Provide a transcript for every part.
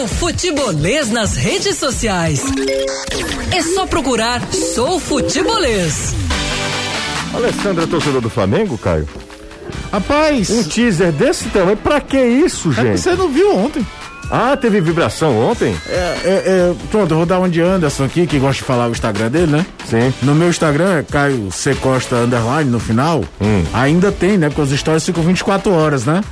Sou futebolês nas redes sociais. É só procurar Sou Futebolês. Alessandra, torcedor do Flamengo, Caio? Rapaz. Um teaser desse tamanho, pra que isso, é gente? você não viu ontem. Ah, teve vibração ontem? É, é, é, pronto, eu vou dar um de Anderson aqui, que gosta de falar o Instagram dele, né? Sim. No meu Instagram é Caio C. Costa Underline no final. Hum. Ainda tem, né? Porque as histórias ficam 24 horas, né?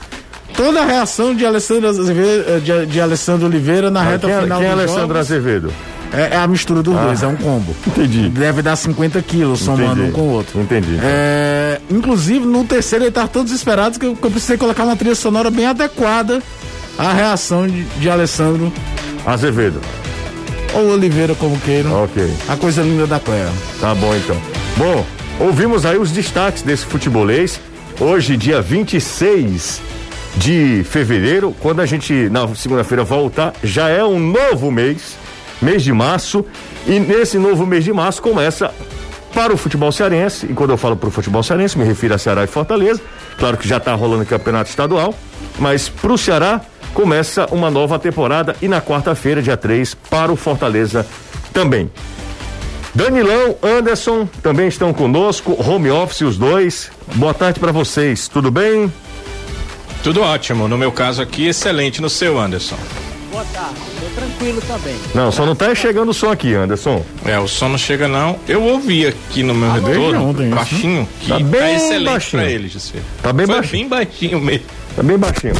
Toda a reação de Alessandro Azevedo, de, de Alessandro Oliveira na Ah, reta quem, final quem é Alessandro jogos. Azevedo? É, é a mistura dos Ah. dois, é um combo. Entendi. Deve dar 50 quilos somando um com o outro. Entendi. É, inclusive, no terceiro ele tava tão desesperado que eu, que eu precisei colocar uma trilha sonora bem adequada à reação de, de Alessandro Azevedo. ou Oliveira, como queiram. Ok. A coisa linda da Cléa. Tá bom então. Bom, ouvimos aí os destaques desse futebolês. Hoje, dia 26 de fevereiro, quando a gente na segunda-feira voltar, já é um novo mês, mês de março, e nesse novo mês de março começa para o futebol cearense, e quando eu falo para o futebol cearense, me refiro a Ceará e Fortaleza, claro que já está rolando o campeonato estadual, mas para o Ceará começa uma nova temporada e na quarta-feira, dia 3, para o Fortaleza também. Danilão, Anderson também estão conosco, home office os dois. Boa tarde para vocês, tudo bem? Tudo ótimo. No meu caso aqui, excelente. No seu, Anderson. Boa tarde, tô tranquilo também. Não, só não tá chegando o som aqui, Anderson. É, o som não chega não. Eu ouvi aqui no meu retorno, ontem, isso, baixinho, que Tá tá, bem excelente baixinho. pra ele, José. Tá bem Foi baixinho. bem baixinho mesmo. Tá bem baixinho.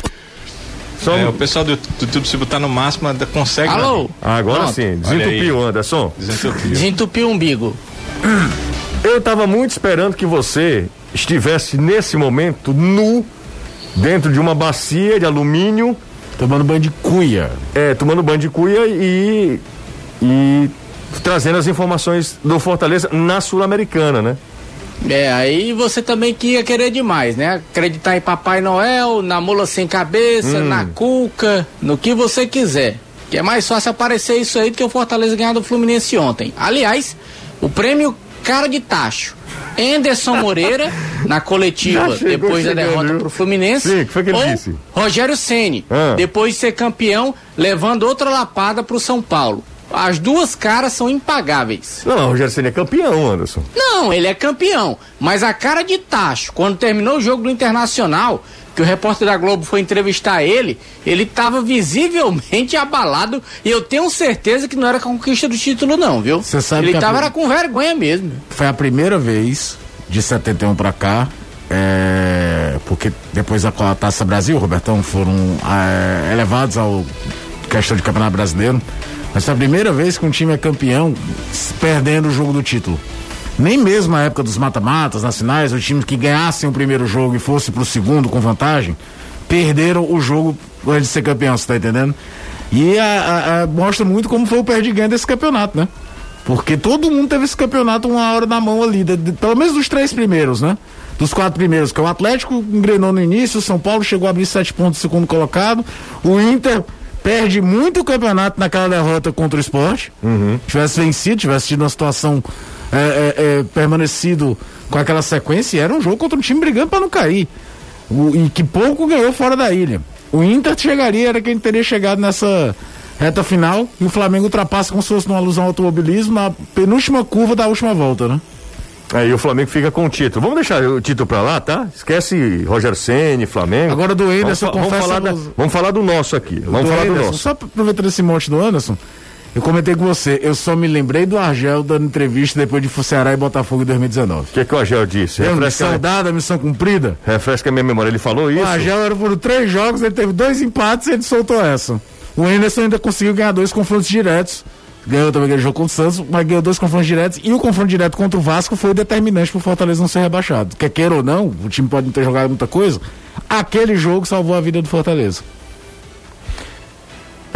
Só É, um- o pessoal do, do YouTube, se botar no máximo, consegue. Alô? né? Ah, agora Pronto. sim, desentupiu, Anderson. Desentupiu. Desentupiu o umbigo. Eu tava muito esperando que você estivesse nesse momento nu, dentro de uma bacia de alumínio, Tomando banho de cuia. é, tomando banho de cuia e, e trazendo as informações do Fortaleza na Sul-Americana, né? É, aí você também que ia querer demais, né? Acreditar em Papai Noel, na mula sem cabeça, na cuca, no que você quiser. Que é mais fácil aparecer isso aí do que o Fortaleza ganhar do Fluminense ontem. Aliás, o prêmio cara de tacho. Anderson Moreira, na coletiva, chegou depois da derrota viu? pro Fluminense. Sim, que foi que ele disse? Rogério Ceni, Ah. depois de ser campeão, levando outra lapada pro São Paulo. As duas caras são impagáveis. Não, o Rogério Ceni é campeão, Anderson. Não, ele é campeão. Mas a cara de tacho, quando terminou o jogo do Internacional, que o repórter da Globo foi entrevistar ele, ele estava visivelmente abalado e eu tenho certeza que não era conquista do título, não, viu? Você sabe ele que a tava pri- era com vergonha mesmo. Foi a primeira vez de 71 pra cá. É, porque depois da Taça Brasil, Robertão, foram é, elevados ao questão de campeonato brasileiro. Mas foi a primeira vez que um time é campeão perdendo o jogo do título. Nem mesmo na época dos mata-matas, nas finais, os times que ganhassem o primeiro jogo e fossem pro segundo com vantagem, perderam o jogo antes de ser campeão, você tá entendendo? E a- a- a- mostra muito como foi o perde-ganha desse campeonato, né? Porque todo mundo teve esse campeonato uma hora na mão ali, de- de- pelo menos dos três primeiros, né? Dos quatro primeiros, que o Atlético engrenou no início, o São Paulo chegou a abrir sete pontos segundo colocado, o Inter perde muito o campeonato naquela derrota contra o esporte. Tivesse vencido, tivesse tido uma situação é, é, é, permanecido com aquela sequência, era um jogo contra um time brigando para não cair. O- e que pouco ganhou fora da ilha. O Inter chegaria, era quem teria chegado nessa reta final e o Flamengo ultrapassa como se fosse numa alusão ao automobilismo na penúltima curva da última volta, né? Aí o Flamengo fica com o título. Vamos deixar o título pra lá, tá? Esquece Rogério Ceni, Flamengo. Agora do Anderson, vamos, fa- vamos falar da- vamos falar do nosso aqui. Vamos Do falar do Anderson, nosso. Só aproveitando esse monte do Anderson, eu comentei com você, eu só me lembrei do Argel dando entrevista depois de Ceará e Botafogo em 2019. O que, é que o Agel disse? Lembra? Refresca, Missão dada, missão cumprida. refresca a minha memória. Ele falou isso? O Argel era por três jogos, ele teve dois empates e ele soltou essa. O Anderson ainda conseguiu ganhar dois confrontos diretos. Ganhou também aquele jogo contra o Santos, mas ganhou dois confrontos diretos. E o confronto direto contra o Vasco foi determinante pro Fortaleza não ser rebaixado. Quer queira ou não, o time pode não ter jogado muita coisa. Aquele jogo salvou a vida do Fortaleza.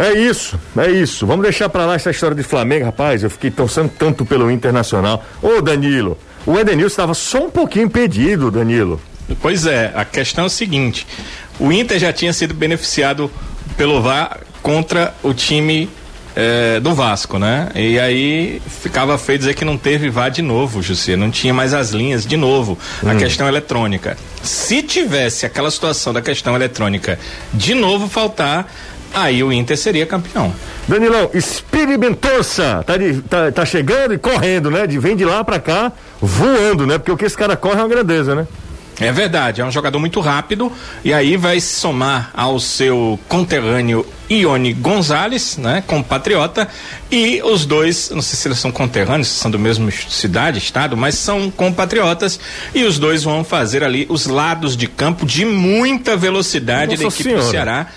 É isso, é isso. Vamos deixar pra lá essa história de Flamengo, rapaz. Eu fiquei torcendo tanto pelo Internacional. Ô, Danilo, o Edenilson estava só um pouquinho impedido, Danilo. Pois é, a questão é o seguinte: o Inter já tinha sido beneficiado pelo VAR contra o time eh, do Vasco, né? E aí ficava feio dizer que não teve VAR de novo, José, não tinha mais as linhas de novo, a questão eletrônica. Se tivesse aquela situação da questão eletrônica de novo faltar, aí o Inter seria campeão. Danilão, experimentosa, tá, de, tá, tá chegando e correndo, né? De, vem de lá pra cá, voando, né? Porque o que esse cara corre é uma grandeza, né? É verdade, é um jogador muito rápido e aí vai se somar ao seu conterrâneo Ione Gonzalez, né, compatriota, e os dois, não sei se eles são conterrâneos, são do mesmo cidade, estado, mas são compatriotas e os dois vão fazer ali os lados de campo de muita velocidade Nossa da equipe senhora. do Ceará,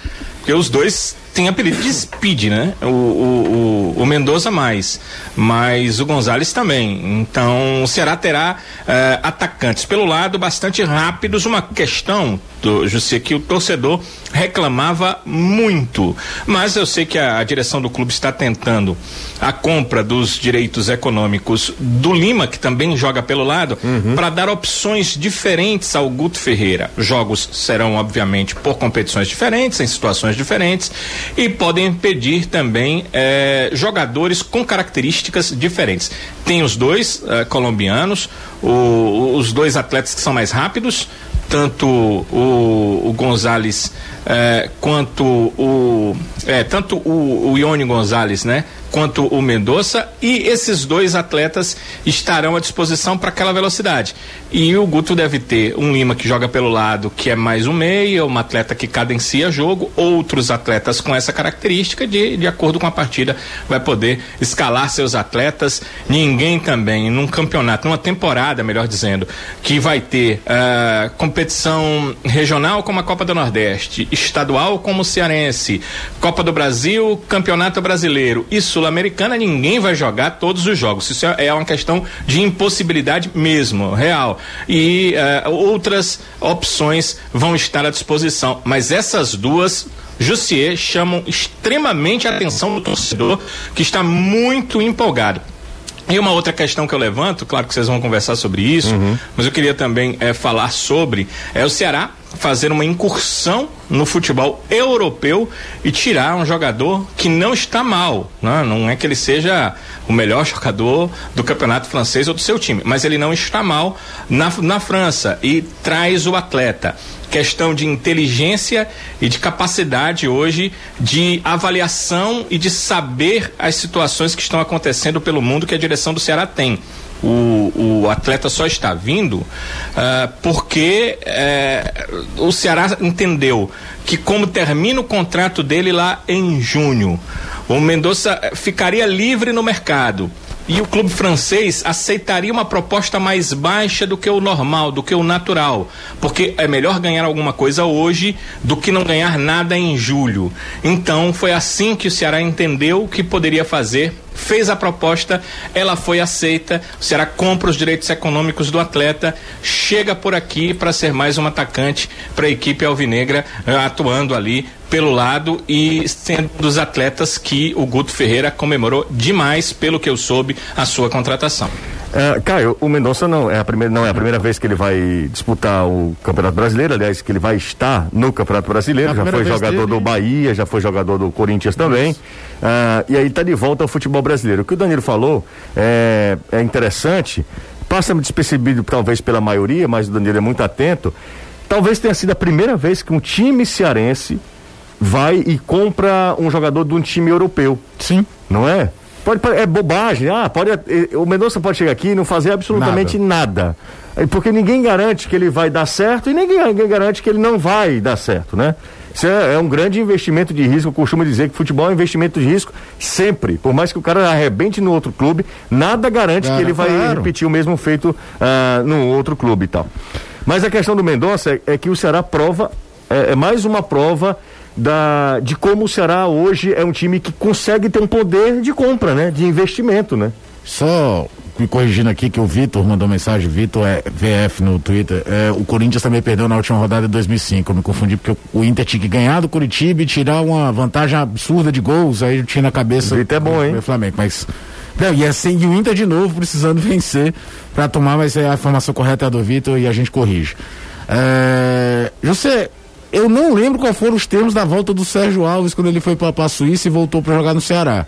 porque os dois têm apelido de Speed, né? O, o, o, o Mendoza mais, mas o Gonzalez também. Então o Ceará terá eh, atacantes pelo lado bastante rápidos. Uma questão do José que o torcedor reclamava muito, mas eu sei que a, a direção do clube está tentando a compra dos direitos econômicos do Lima, que também joga pelo lado, para dar opções diferentes ao Guto Ferreira. Jogos serão, obviamente, por competições diferentes, em situações diferentes, e podem pedir também eh, jogadores com características diferentes. Tem os dois eh, colombianos, o- os dois atletas que são mais rápidos, tanto o, o Gonzalez eh, quanto o é, tanto o, o Ione Gonzalez, né? Quanto o Mendonça e esses dois atletas estarão à disposição para aquela velocidade. E o Guto deve ter um Lima que joga pelo lado, que é mais um meia, um atleta que cadencia jogo, outros atletas com essa característica de, de acordo com a partida vai poder escalar seus atletas. Ninguém também num campeonato, numa temporada, melhor dizendo, que vai ter ah, competição regional como a Copa do Nordeste, estadual como o Cearense, Copa do Brasil, Campeonato Brasileiro e Sul-Americana, ninguém vai jogar todos os jogos. Isso é uma questão de impossibilidade mesmo, real. E ah, outras opções vão estar à disposição. Mas essas duas Jussier chamam extremamente a atenção do torcedor que está muito empolgado. E uma outra questão que eu levanto, claro que vocês vão conversar sobre isso, mas eu queria também eh, falar sobre é o Ceará fazer uma incursão no futebol europeu e tirar um jogador que não está mal, né? não é que ele seja o melhor jogador do campeonato francês ou do seu time, mas ele não está mal na, na França e traz o atleta questão de inteligência e de capacidade hoje de avaliação e de saber as situações que estão acontecendo pelo mundo que a direção do Ceará tem. O, o atleta só está vindo ah, porque eh, o Ceará entendeu que como termina o contrato dele lá em junho, o Mendonça ficaria livre no mercado e o clube francês aceitaria uma proposta mais baixa do que o normal, do que o natural, porque é melhor ganhar alguma coisa hoje do que não ganhar nada em julho. Então foi assim que o Ceará entendeu que poderia fazer. Fez a proposta, ela foi aceita. O Ceará compra os direitos econômicos do atleta, chega por aqui para ser mais um atacante para a equipe alvinegra, eh, atuando ali pelo lado e sendo dos atletas que o Guto Ferreira comemorou demais, pelo que eu soube, a sua contratação. É, Caio, o Mendonça não é a primeira não é a primeira vez que ele vai disputar o Campeonato Brasileiro, aliás, que ele vai estar no Campeonato Brasileiro, É já foi jogador dele. do Bahia, já foi jogador do Corinthians também. Ah, e aí está de volta ao futebol brasileiro. O que o Danilo falou é, é interessante, passa despercebido talvez pela maioria, mas o Danilo é muito atento. Talvez tenha sido a primeira vez que um time cearense vai e compra um jogador de um time europeu. Sim. Não é? Pode, é bobagem. Ah, pode, o Mendonça pode chegar aqui e não fazer absolutamente nada. Eh, Porque ninguém garante que ele vai dar certo e ninguém, ninguém garante que ele não vai dar certo, né? Isso é, é um grande investimento de risco. Eu costumo dizer que futebol é um investimento de risco sempre. Por mais que o cara arrebente no outro clube, nada garante Claro, que ele vai claro. repetir o mesmo feito ah, no outro clube e tal. Mas a questão do Mendonça é, é que o Ceará prova, é, é mais uma prova da, de como o Ceará hoje é um time que consegue ter um poder de compra, né? De investimento, né? Só me corrigindo aqui que o Vitor mandou mensagem, Vitor é VF no Twitter. É, o Corinthians também perdeu na última rodada de 2005. Eu me confundi porque o, Inter tinha que ganhar do Curitiba e tirar uma vantagem absurda de gols. Aí eu tinha na cabeça. O Vitor é bom, hein? O Flamengo, mas. Não, e assim, e o Inter de novo precisando vencer para tomar, mas é a informação correta é a do Vitor e a gente corrige. É, José, eu não lembro qual foram os termos da volta do Sérgio Alves quando ele foi para a Suíça e voltou para jogar no Ceará.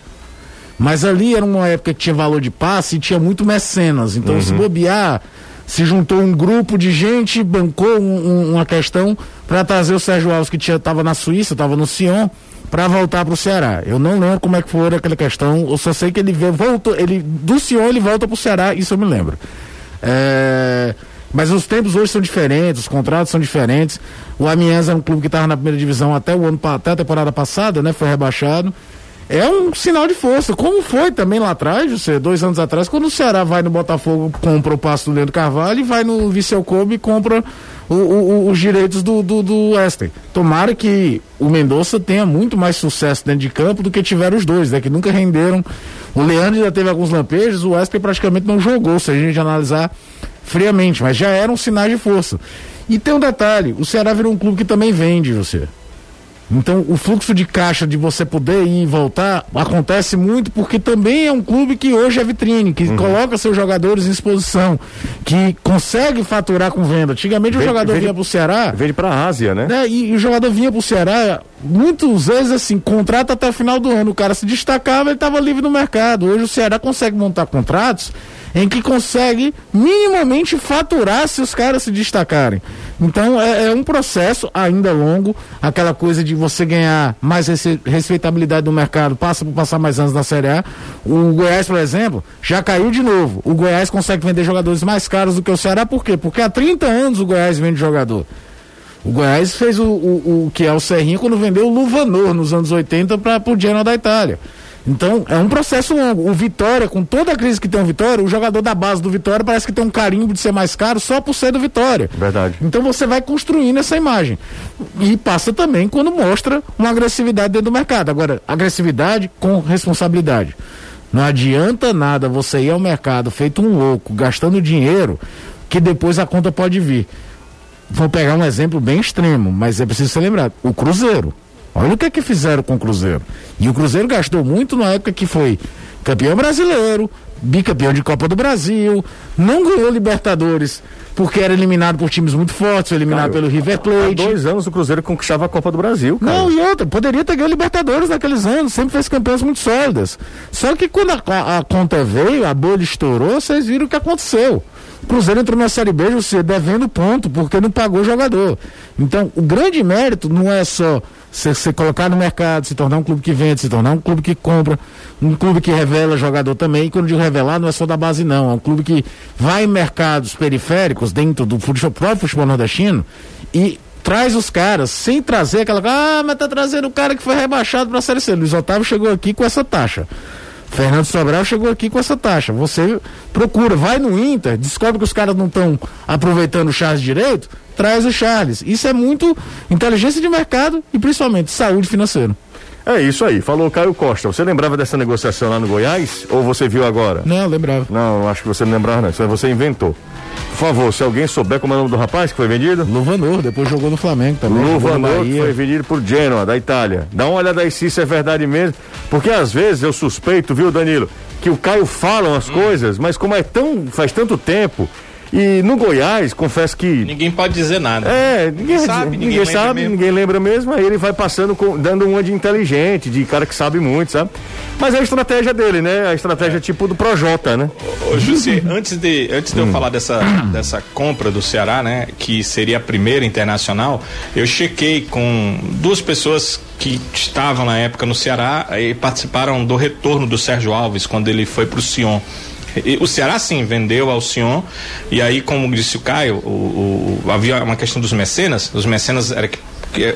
Mas ali era uma época que tinha valor de passe e tinha muito mecenas. Então, se bobear, se juntou um grupo de gente, bancou um- um- uma questão para trazer o Sérgio Alves, que estava na Suíça, estava no Sion, para voltar pro Ceará. Eu não lembro como é que foi aquela questão, eu só sei que ele veio, voltou, ele do Sion ele volta pro Ceará, isso eu me lembro. É, mas os tempos hoje são diferentes, os contratos são diferentes. O Amiens é um clube que estava na primeira divisão até o ano até a temporada passada, né? Foi rebaixado. É um sinal de força, como foi também lá atrás, você, dois anos atrás, quando o Ceará vai no Botafogo, compra o passo do Leandro Carvalho e vai no Viseu Kobe e compra o, o, os direitos do, do, do. Tomara que o Mendonça tenha muito mais sucesso dentro de campo do que tiveram os dois, né? Que nunca renderam. O Leandro já teve alguns lampejos, o Wesley praticamente não jogou, se a gente analisar friamente, mas já eram sinais de força. E tem um detalhe, o Ceará virou um clube que também vende você. Então, o fluxo de caixa de você poder ir e voltar acontece muito porque também é um clube que hoje é vitrine, que uhum. coloca seus jogadores em exposição, que consegue faturar com venda. Antigamente vende, o jogador vende, vinha pro Ceará. Vende pra Ásia, né? né? E, e, o jogador vinha pro Ceará, muitas vezes assim, contrato até o final do ano. O cara se destacava, ele estava livre no mercado. Hoje o Ceará consegue montar contratos em que consegue minimamente faturar se os caras se destacarem. Então é, é um processo ainda longo, aquela coisa de você ganhar mais respeitabilidade no mercado, passa por passar mais anos na Série A. O Goiás, por exemplo, já caiu de novo. O Goiás consegue vender jogadores mais caros do que o Ceará, por quê? Porque há 30 anos o Goiás vende jogador. O Goiás fez o, o, o que é o Serrinho quando vendeu o Luvanor nos anos 80 para o Genoa da Itália. Então, é um processo longo. O Vitória, com toda a crise que tem o Vitória, o jogador da base do Vitória parece que tem um carimbo de ser mais caro só por ser do Vitória. Verdade. Então você vai construindo essa imagem. E passa também quando mostra uma agressividade dentro do mercado. Agora, agressividade com responsabilidade. Não adianta nada você ir ao mercado feito um louco, gastando dinheiro, que depois a conta pode vir. Vou pegar um exemplo bem extremo, mas é preciso ser lembrado. O Cruzeiro. Olha o que é que fizeram com o Cruzeiro. E o Cruzeiro gastou muito na época que foi campeão brasileiro, bicampeão de Copa do Brasil, não ganhou Libertadores porque era eliminado por times muito fortes, foi eliminado pelo River Plate. Há dois anos o Cruzeiro conquistava a Copa do Brasil, cara. Não, e outra, poderia ter ganho Libertadores naqueles anos, sempre fez campanhas muito sólidas. Só que quando a, a, a conta veio, a bolha estourou, vocês viram o que aconteceu. O Cruzeiro entrou na Série B, você devendo ponto, porque não pagou o jogador. Então, o grande mérito não é só ser, ser colocar no mercado, se tornar um clube que vende, se tornar um clube que compra, um clube que revela jogador também. E quando digo revelar, não é só da base, não. É um clube que vai em mercados periféricos, dentro do futebol, próprio futebol nordestino, e traz os caras, sem trazer aquela. Ah, mas tá trazendo o cara que foi rebaixado para Série C. Luiz Otávio chegou aqui com essa taxa. Fernando Sobral chegou aqui com essa taxa. Você procura, vai no Inter, descobre que os caras não estão aproveitando o Charles direito, traz o Charles. Isso é muito inteligência de mercado e principalmente saúde financeira. É isso aí, falou Caio Costa. Você lembrava dessa negociação lá no Goiás ou você viu agora? Não, lembrava. Não, acho que você não lembrava, não. Isso aí você inventou. Por favor, se alguém souber como é o nome do rapaz que foi vendido? Luvanor, depois jogou no Flamengo também. Luvanor foi vendido por Genoa, da Itália. Dá uma olhada aí se isso é verdade mesmo. Porque às vezes eu suspeito, viu, Danilo, que o Caio fala umas hum. coisas, mas como é tão. faz tanto tempo e no Goiás, confesso que. Ninguém pode dizer nada. É, ninguém, sabe, ninguém, ninguém sabe, mesmo. ninguém lembra mesmo. Aí ele vai passando, com, dando uma de inteligente, de cara que sabe muito, sabe? Mas é a estratégia dele, né? A estratégia é. tipo do Projota, né? Ô, ô Jussi, antes de, antes de eu hum. falar dessa, dessa compra do Ceará, né? Que seria a primeira internacional, eu chequei com duas pessoas que estavam na época no Ceará e participaram do retorno do Sérgio Alves quando ele foi pro Sion. O Ceará sim vendeu ao Sion e aí, como disse o Caio, o, o, havia uma questão dos mecenas. Os mecenas era que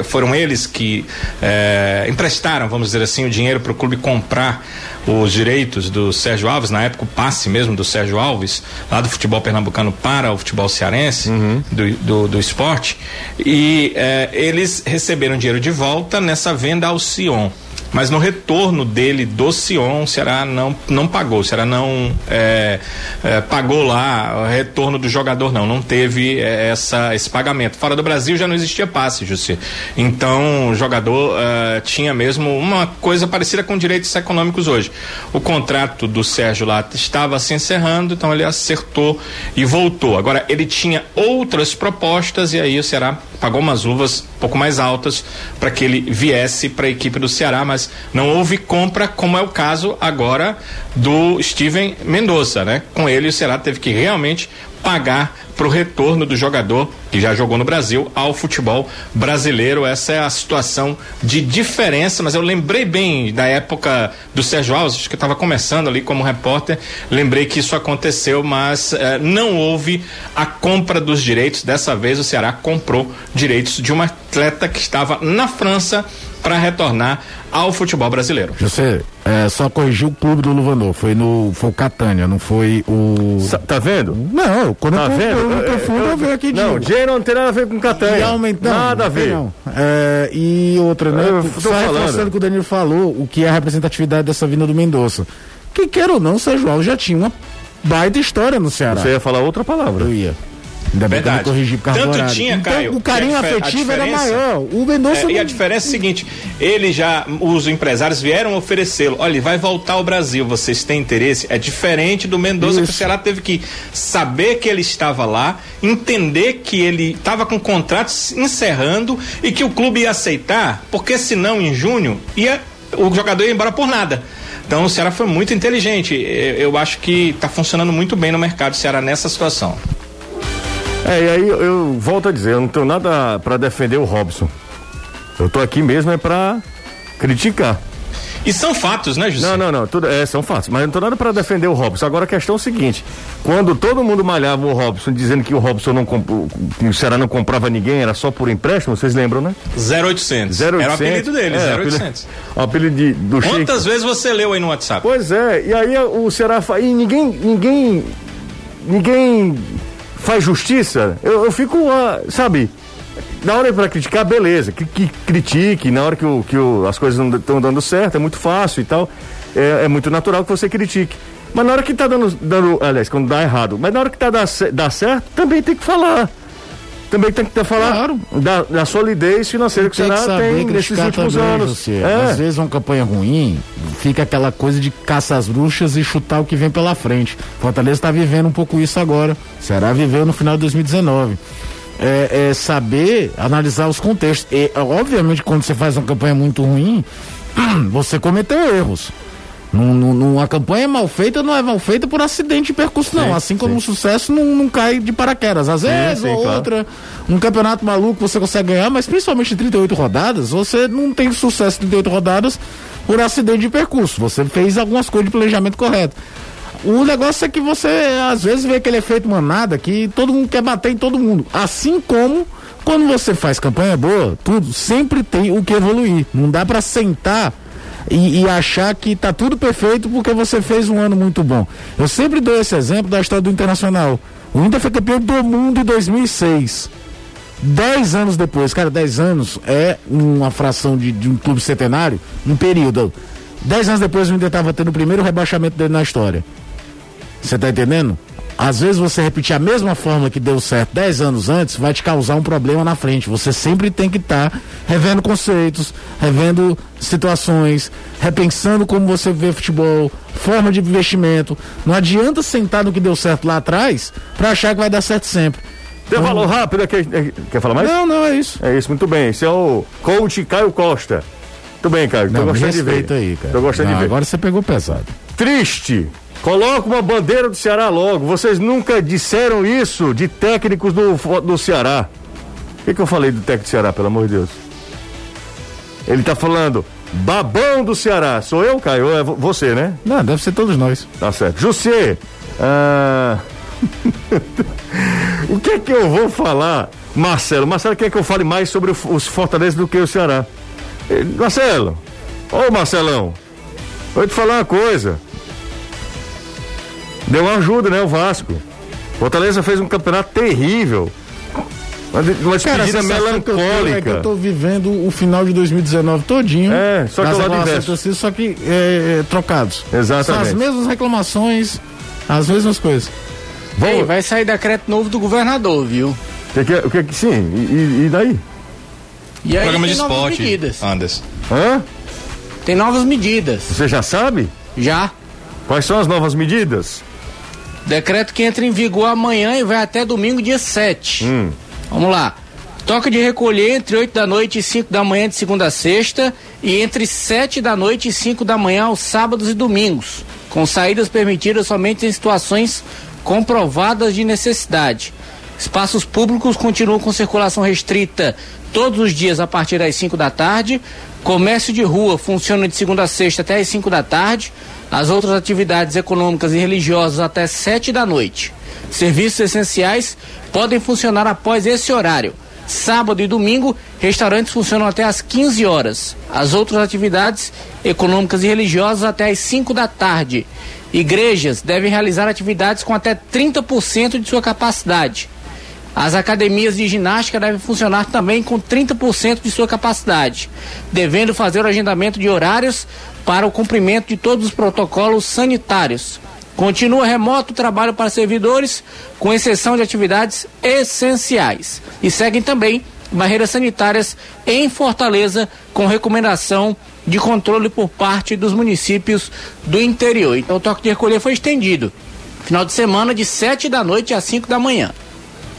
foram eles que é, emprestaram, vamos dizer assim, o dinheiro para o clube comprar os direitos do Sérgio Alves, na época o passe mesmo do Sérgio Alves, lá do futebol pernambucano para o futebol cearense, uhum. do, do, do, esporte, e é, eles receberam dinheiro de volta nessa venda ao Sion mas no retorno dele do Sion, o Ceará não, não pagou, o Ceará não é, é, pagou lá o retorno do jogador, não, não teve é, essa, esse pagamento. Fora do Brasil já não existia passe, Jussi. Então o jogador é, tinha mesmo uma coisa parecida com direitos econômicos hoje. O contrato do Sérgio lá estava se encerrando, então ele acertou e voltou. Agora, ele tinha outras propostas e aí o Ceará pagou umas luvas um pouco mais altas para que ele viesse para a equipe do Ceará, mas não houve compra, como é o caso agora do Steven Mendonça, né? Com ele o Ceará teve que realmente pagar para o retorno do jogador que já jogou no Brasil ao futebol brasileiro. Essa é a situação de diferença, mas eu lembrei bem da época do Sérgio Alves, que estava começando ali como repórter, lembrei que isso aconteceu, mas eh, não houve a compra dos direitos. Dessa vez o Ceará comprou direitos de uma atleta que estava na França para retornar ao futebol brasileiro. Você é, só corrigiu o clube do Luvanor, foi no foi o Catânia, não foi o. Tá vendo? Não, quando tá eu, vendo? eu, eu, eu fui, eu, vi aqui Não, dinheiro não tem nada a ver com Catânia. E aumentando, nada a ver. Não. É, e outra, né? Eu tô só reforçando falando. o que o Danilo falou, o que é a representatividade dessa vinda do Mendonça. Que quer ou não, o Sérgio Alves já tinha uma baita história no Ceará. Você ia falar outra palavra. Eu ia. Ainda bem Verdade. que eu não corrigi por causa Tanto do horário. tinha, então, Caio, o carinho afetivo era maior. O Mendonça É, e a não- diferença é a seguinte: ele já, os empresários vieram oferecê-lo. Olha, vai voltar ao Brasil. Vocês têm interesse? É diferente do Mendonça, que o. Ceará teve que saber que ele estava lá, entender que ele estava com contratos encerrando e que o clube ia aceitar, porque senão em junho ia, o jogador ia embora por nada. Então o Ceará foi muito inteligente. Eu eu acho que está funcionando muito bem no mercado o Ceará nessa situação. É, e aí eu, eu volto a dizer, eu não tenho nada pra defender o Robson. Eu tô aqui mesmo é pra criticar. E são fatos, né, José? Não, não, não, tudo, é, são fatos, mas eu não tô nada pra defender o Robson. Agora a questão é o seguinte: quando todo mundo malhava o Robson, dizendo que o Robson não comprou, que o Ceará não comprava ninguém, era só por empréstimo, vocês lembram, né? 0800. 0800. Era o apelido dele, é, 0800. O apelido de- do. Quantas vezes você leu aí no WhatsApp? Pois é, e aí o Ceará fa... e ninguém, ninguém, ninguém faz justiça. Eu, eu fico, ah, sabe, na hora para criticar, beleza, que, que critique, na hora que, o, que o, as coisas não estão dando certo, é muito fácil e tal, é, é muito natural que você critique. Mas na hora que tá dando, dando, aliás, quando dá errado, mas na hora que tá dá, dá certo, também tem que falar. Também tem que ter, falar Claro. da, da solidez financeira que o Tem que tem nesses últimos também, anos. José. É. Às vezes uma campanha ruim, fica aquela coisa de caça às bruxas e chutar o que vem pela frente. Fortaleza está vivendo um pouco isso agora. Ceará viveu no final de 2019. É, é saber analisar os contextos. E, obviamente, quando você faz uma campanha muito ruim, você cometeu erros. Num- num- Numa campanha mal feita não é mal feita por acidente de percurso, não. Sim, assim como sim. o sucesso não, não cai de paraquedas. Às vezes, sim, ou claro. outra, um campeonato maluco você consegue ganhar, mas principalmente em 38 rodadas, você não tem sucesso em 38 rodadas por acidente de percurso. Você fez algumas coisas de planejamento correto. O negócio é que você, às vezes, vê aquele efeito manada que todo mundo quer bater em todo mundo. Assim como quando você faz campanha boa, tudo sempre tem o que evoluir. Não dá pra sentar e, e achar que tá tudo perfeito porque você fez um ano muito bom. Eu sempre dou esse exemplo da história do Internacional. O Inter foi campeão do mundo em 2006. Dez anos depois, cara, dez anos é uma fração de, de um clube centenário, um período. Dez anos depois o Inter estava tendo o primeiro rebaixamento dele na história. Você tá entendendo? Às vezes você repetir a mesma fórmula que deu certo 10 anos antes vai te causar um problema na frente. Você sempre tem que estar revendo conceitos, revendo situações, repensando como você vê futebol, forma de investimento. Não adianta sentar no que deu certo lá atrás para achar que vai dar certo sempre. Dê valor rápido aqui. Quer falar mais? Não, não é isso. É isso, muito bem. Esse é o coach Caio Costa. Muito bem, Caio. Tô Não, me gostando de ver. aí, cara. Tô gostando Não, de ver. Agora você pegou pesado. Triste. Coloca uma bandeira do Ceará logo. Vocês nunca disseram isso de técnicos do, do Ceará. O que, que eu falei do técnico do Ceará, pelo amor de Deus? Ele tá falando babão do Ceará. Sou eu, Caio? Ou é vo- você, né? Não, deve ser todos nós. Tá certo. José, ah, o que é que eu vou falar, Marcelo? Marcelo quer que eu fale mais sobre os Fortaleza do que o Ceará. Eh, Marcelo, ô Marcelão, vou te falar uma coisa. Deu uma ajuda, né, o Vasco. Fortaleza fez um campeonato terrível. Uma, uma Cara, a despedida sensação que melancólica. é que eu tô vivendo o final de 2019 todinho. É, só que lado inverso. torcida, Só que é, é, trocados. Exatamente. São as mesmas reclamações, as mesmas coisas. Ei, vai sair decreto novo do governador, viu? O que, que, é- o que, que- sim, e, e daí? E aí Programa de esporte, medidas. Anderson. Hã? Tem novas medidas. Você já sabe? Já. Quais são as novas medidas? Decreto que entra em vigor amanhã e vai até domingo, dia 7. Hum. Vamos lá. Toca de recolher entre 8 da noite e 5 da manhã de segunda a sexta e entre 7 da noite e 5 da manhã aos sábados e domingos, com saídas permitidas somente em situações comprovadas de necessidade. Espaços públicos continuam com circulação restrita todos os dias a partir das 5 da tarde. Comércio de rua funciona de segunda a sexta até as 5 da tarde. As outras atividades econômicas e religiosas até 7 da noite. Serviços essenciais podem funcionar após esse horário. Sábado e domingo, restaurantes funcionam até às 15 horas. As outras atividades econômicas e religiosas até às 5 da tarde. Igrejas devem realizar atividades com até 30% de sua capacidade. As academias de ginástica devem funcionar também com 30% de sua capacidade, devendo fazer o agendamento de horários para o cumprimento de todos os protocolos sanitários. Continua remoto o trabalho para servidores, com exceção de atividades essenciais. E seguem também barreiras sanitárias em Fortaleza, com recomendação de controle por parte dos municípios do interior. Então o toque de recolher foi estendido. Final de semana de 7 da noite às 5 da manhã.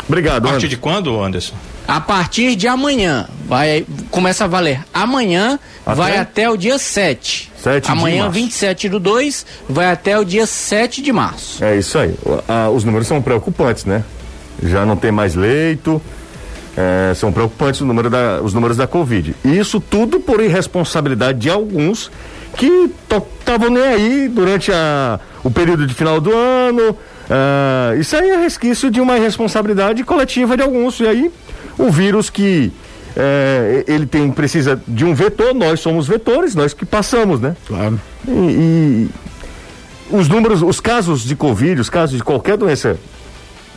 Obrigado, A partir Anderson. de quando, Anderson? A partir de amanhã, vai começa a valer amanhã, Até? vai até o dia 7. 7 de amanhã, março. 27 do 2, vai até o dia 7 de março. É isso aí. O- a- os números são preocupantes, né? Já não tem mais leito. é, são preocupantes o número da- os números da Covid. E isso tudo por irresponsabilidade de alguns que estavam nem aí durante a- o período de final do ano. Ah, isso aí é resquício de uma irresponsabilidade coletiva de alguns. E aí, o vírus que é, ele tem precisa de um vetor, nós somos vetores, nós que passamos, né? Claro. E, e os números, os casos de Covid, os casos de qualquer doença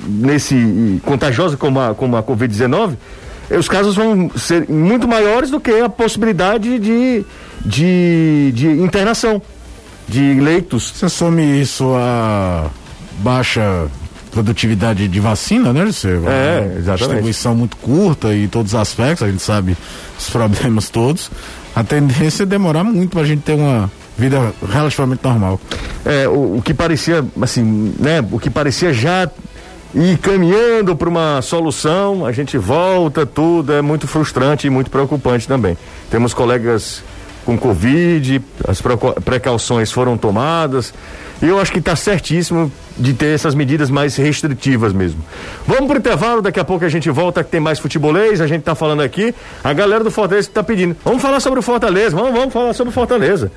nesse contagiosa como a, como a Covid-19, eh, os casos vão ser muito maiores do que a possibilidade de, de, de internação, de leitos. Você some isso a baixa produtividade de vacina, né, Você É, exatamente. Distribuição muito curta e todos os aspectos, a gente sabe os problemas todos. A tendência é demorar muito para a gente ter uma vida relativamente normal. É, o, o que parecia, assim, né? O que parecia já ir caminhando para uma solução, a gente volta, tudo é muito frustrante e muito preocupante também. Temos colegas com Covid, as precauções foram tomadas, e eu acho que está certíssimo de ter essas medidas mais restritivas mesmo. Vamos pro intervalo, daqui a pouco a gente volta, que tem mais futebolês, a gente tá falando aqui, a galera do Fortaleza que tá pedindo, vamos falar sobre o Fortaleza, vamos, vamos falar sobre o Fortaleza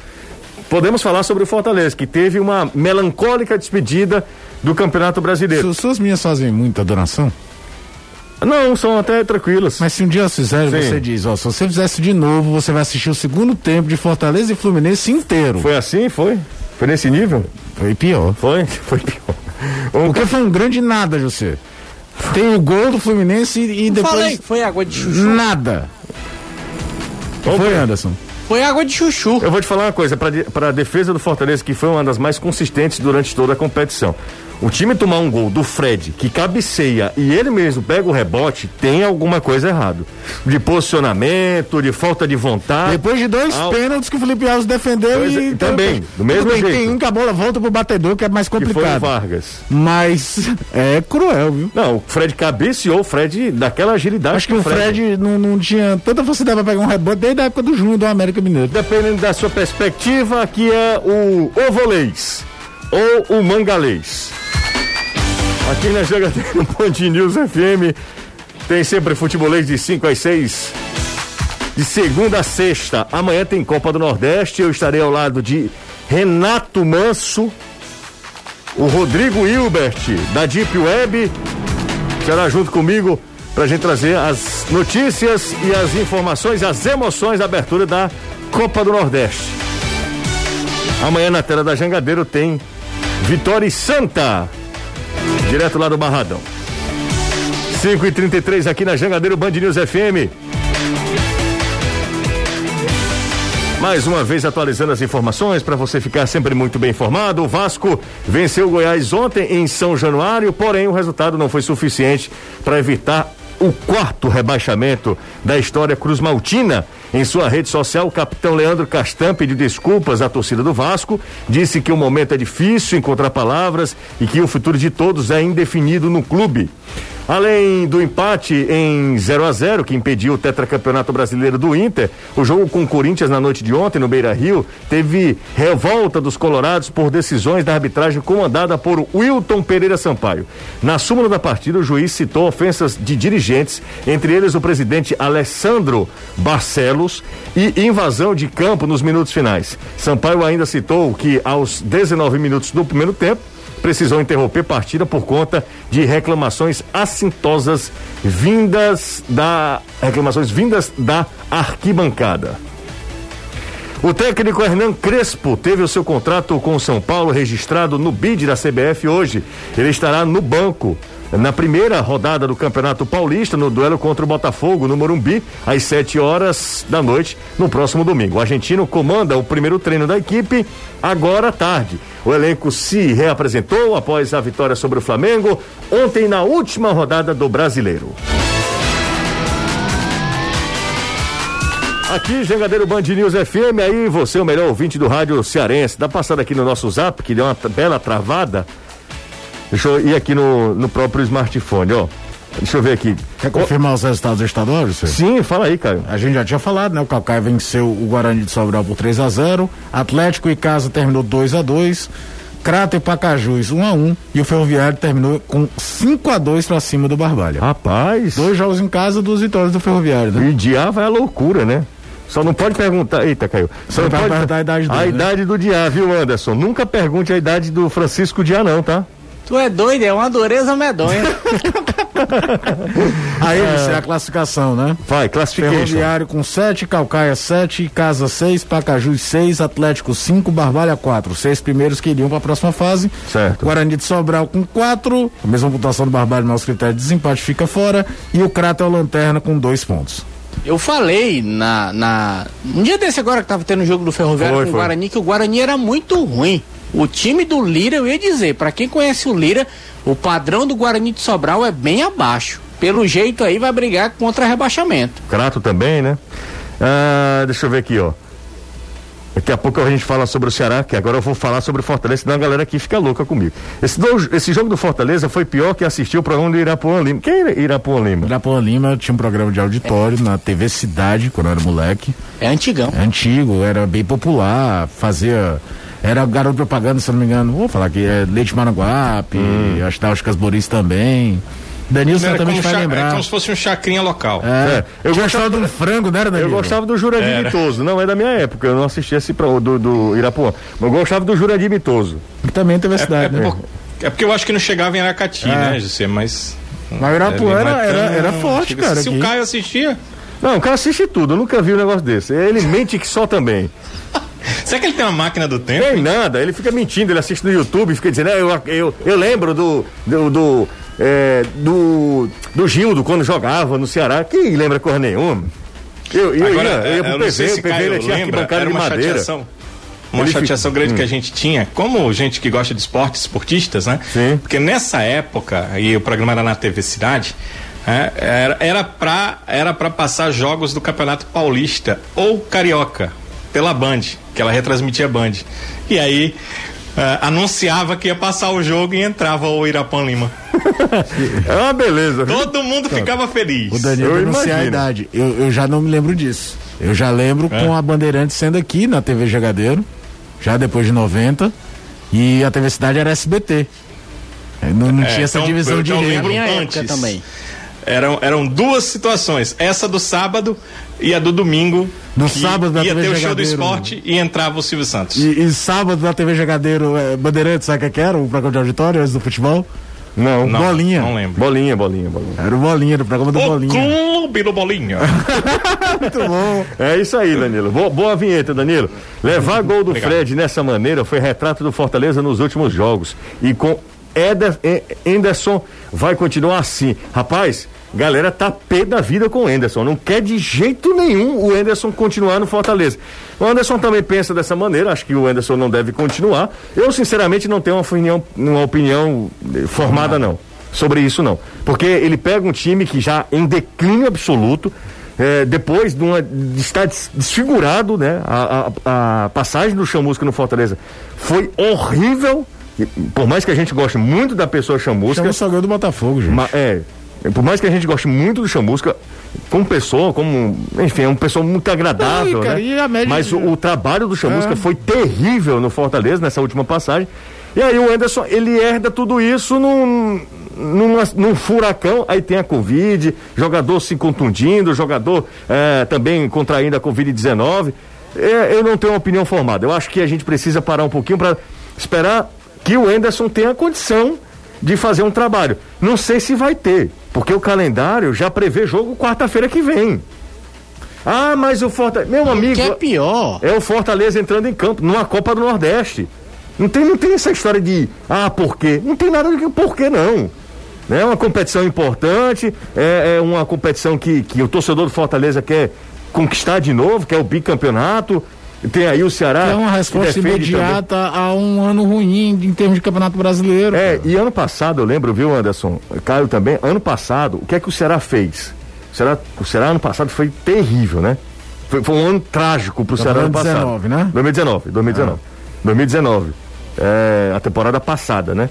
podemos falar sobre o Fortaleza, que teve uma melancólica despedida do Campeonato Brasileiro. Su- Suas minhas fazem muita donação? Não, são até tranquilas. Mas se um dia fizerem, Sim. você diz, ó, se você fizesse de novo, você vai assistir o segundo tempo de Fortaleza e Fluminense inteiro. Foi assim? Foi? Foi nesse nível? Foi pior. Foi? Foi pior. Porque foi um grande nada, José. Tem o gol do Fluminense e, e depois Falei, foi água de chuchu. nada. Foi, Anderson. Foi água de chuchu. Eu vou te falar uma coisa, para a defesa do Fortaleza, que foi uma das mais consistentes durante toda a competição. O time tomar um gol do Fred, que cabeceia e ele mesmo pega o rebote, tem alguma coisa errado. De posicionamento, de falta de vontade. Depois de dois pênaltis que o Felipe Alves defendeu Pois é, e. também, do mesmo bem, jeito. Tem um que a bola volta pro batedor, que é mais que foi o complicado. Vargas. Mas é cruel, viu? Não, o Fred cabeceou, o Fred daquela agilidade. Acho que o Fred não, não tinha tanta facilidade pra pegar um rebote desde a época do Júnior do América Mineiro. Dependendo da sua perspectiva, aqui é o ovolês ou o mangalês. Aqui na Jogadeira Band News FM tem sempre futebolês de 5 às 6. De segunda a sexta. Amanhã tem Copa do Nordeste. Eu estarei ao lado de Renato Manso, o Rodrigo Hilbert, da Deep Web. Será junto comigo para a gente trazer as notícias e as informações, as emoções da abertura da Copa do Nordeste. Amanhã na tela da Jangadeiro tem Vitória e Santa, direto lá do Barradão. 5 e 33 aqui na Jangadeiro Band News FM. Mais uma vez atualizando as informações para você ficar sempre muito bem informado. O Vasco venceu o Goiás ontem em São Januário, porém o resultado não foi suficiente para evitar o quarto rebaixamento da história Cruz Maltina Em sua rede social, o capitão Leandro Castan pediu desculpas à torcida do Vasco, disse que o momento é difícil encontrar palavras e que o futuro de todos é indefinido no clube. Além do empate em 0 a 0 que impediu o tetracampeonato brasileiro do Inter, o jogo com o Corinthians na noite de ontem no Beira Rio teve revolta dos colorados por decisões da arbitragem comandada por Wilton Pereira Sampaio. Na súmula da partida, o juiz citou ofensas de dirigentes, entre eles o presidente Alessandro Barcelos e invasão de campo nos minutos finais. Sampaio ainda citou que aos 19 minutos do primeiro tempo, precisou interromper partida por conta de reclamações assintosas vindas da reclamações vindas da arquibancada. O técnico Hernan Crespo teve o seu contrato com o São Paulo registrado no BID da CBF hoje. Ele estará no banco na primeira rodada do Campeonato Paulista, no duelo contra o Botafogo, no Morumbi, às 7 horas da noite, no próximo domingo. O argentino comanda o primeiro treino da equipe agora à tarde. O elenco se reapresentou após a vitória sobre o Flamengo ontem na última rodada do Brasileiro. Aqui, Jangadeiro Band News FM, aí você, o melhor ouvinte do rádio cearense. Dá passada aqui no nosso zap, que deu uma bela travada. Deixa eu ir aqui no, no próprio smartphone, ó. Deixa eu ver aqui. Quer confirmar os resultados estaduais? Senhor? Sim, fala aí, Caio. A gente já tinha falado, né? O Calcaia venceu o Guarani de Sobral por 3 a 0 Atlético e Casa terminou 2 a 2 Crato e Pacajus 1 um a 1 e o Ferroviário terminou com 5 a 2 para cima do Barbalha. Rapaz. Dois jogos em casa, duas vitórias do Ferroviário, né? E Diá vai a loucura, né? Só não pode perguntar. Eita, caiu. Só não, não pode perguntar a idade dele. A né? idade do Diá, viu, Anderson? Nunca pergunte a idade do Francisco Diá, não, tá? Tu é doido, é uma dureza medonha. Aí é. a classificação, né? Vai, classificação. Ferroviário com 7, Calcaia 7, Casa 6, Pacajus 6, Atlético 5, Barbalha 4. Seis primeiros que iriam para a próxima fase. Certo. Guarani de Sobral com 4, a mesma pontuação do Barbalha, nosso critério de desempate fica fora. E o Crato é o Lanterna com dois pontos. Eu falei na, na. Um dia desse agora que tava tendo o jogo do Ferroviário Foi, com o. Guarani, que o Guarani era muito ruim. O time do Lira, eu ia dizer, para quem conhece o Lira, o padrão do Guarani de Sobral é bem abaixo. Pelo jeito aí vai brigar contra rebaixamento. Crato também, né? Ah, deixa eu ver aqui, ó. Daqui a pouco a gente fala sobre o Ceará, que agora eu vou falar sobre o Fortaleza, senão a galera aqui fica louca comigo. Esse, do- esse jogo do Fortaleza foi pior que assistir o programa do Irapuã Lima. Quem é Irapuã Lima? Irapuã Lima tinha um programa de auditório na TV Cidade, quando eu era moleque. É antigão. É antigo, era bem popular, fazia. Era garoto propaganda, se eu não me engano. Vou falar que é Leite Maranguape, acho que da Oscar Boris também. Danilson Era também vai cha- é lembrar. como se fosse um chacrinha local. É, É, eu eu gostava um frango, não era, Eu Danilo? gostava do Jurandir Era. Mitoso, não é da minha época, eu não assisti esse pro, do, do Irapuã. Mas eu gostava do Jurandir Mitoso. Que também teve a É, é cidade, né? por- é porque eu acho que não chegava em Aracati, né, José? Mas. Mas o Irapuã É, era, era, era forte, chega- cara. Se aqui. o Caio assistia. Não, o cara assiste tudo, eu nunca vi um negócio desse. Ele mente que só também. Será que ele tem uma máquina do tempo? Tem nada, ele fica mentindo, ele assiste no YouTube, fica dizendo, "É, eu, eu, eu lembro do. do, do é, do, do Gildo quando jogava no Ceará. Quem lembra cor nenhuma? Eu, eu Agora, ia, eu ia eu pro não PV, o PV ele tinha lembra, arquibancada era de uma madeira. chateação. Uma Ele fica- chateação grande que a gente tinha, como gente que gosta de esportes, esportistas, né? Sim. Porque nessa época, e o programa era na TV Cidade, né, era, era pra era pra passar jogos do Campeonato Paulista ou Carioca, pela Band, que ela retransmitia a Band. E aí. eh, anunciava que ia passar o jogo e entrava o Irapã Lima. É uma beleza, viu? Todo mundo ficava feliz. O Danilo, Eu eu não sei a idade. Eu, eu já não me lembro disso. Eu já lembro É. com a Bandeirante sendo aqui na TV Jogadeiro, já depois de 90. E a TV Cidade era SBT. Não, não É, tinha essa então, divisão eu de rede. lembro minha antes. época também. Eram, eram duas situações, essa do sábado e a do domingo. No sábado da ia TV ter o show do Jogadeiro. esporte e entrava o Silvio Santos. E, e sábado na TV Jogadeiro, é, Bandeirante, sabe o que que era? O programa de auditório antes do futebol? Não, Não, Bolinha. Não lembro. Bolinha, bolinha, bolinha. Era o Bolinha, do programa do O Bolinha. clube do Bolinha. Muito bom. É isso aí, Danilo. Boa, boa vinheta, Danilo. Levar gol do Obrigado. Fred nessa maneira foi retrato do Fortaleza nos últimos jogos. E com Eder, E- Enderson vai continuar assim. Rapaz, galera tá pé da vida com o Enderson. Não quer de jeito nenhum o Enderson continuar no Fortaleza. O Anderson também pensa dessa maneira. Acho que o Enderson não deve continuar. Eu, sinceramente, não tenho uma opinião, uma opinião eh, formada, não. Sobre isso, não. Porque ele pega um time que já em declínio absoluto é, depois de, uma, de estar desfigurado, né? A, a, a passagem do Chamusca no Fortaleza foi horrível. Por mais que a gente goste muito da pessoa Chamusca. Chamusca ganhou do Botafogo, gente. É, por mais que a gente goste muito do Chamusca, como pessoa, como. Enfim, é uma pessoa muito agradável, cara, né? Mas o, o, trabalho do Chamusca é. foi terrível no Fortaleza, nessa última passagem. E aí o Anderson, ele herda tudo isso num, numa, num furacão, aí tem a Covid, jogador se contundindo, jogador é, também contraindo a Covid-19. É, eu não tenho uma opinião formada. Eu acho que a gente precisa parar um pouquinho para esperar que o Anderson tenha condição de fazer um trabalho. Não sei se vai ter, porque o calendário já prevê jogo quarta-feira que vem. Ah, mas o Fortaleza. Meu amigo. Que é pior. É o Fortaleza entrando em campo numa Copa do Nordeste. Não tem, não tem essa história de. Ah, por quê? Não tem nada de por quê, não. É uma competição importante, é, é uma competição que, que o torcedor do Fortaleza quer conquistar de novo, que é o bicampeonato. Tem aí o Ceará. Que é uma resposta imediata também. a um ano ruim em termos de campeonato brasileiro. É, cara. e ano passado, eu lembro, viu, Anderson? Caio também, ano passado, o que é que o Ceará fez? O Ceará, o Ceará ano passado foi terrível, né? Foi, foi um ano trágico pro Ceará ano passado. 2019, né? 2019, 2019. Ah. 2019. É, a temporada passada, né?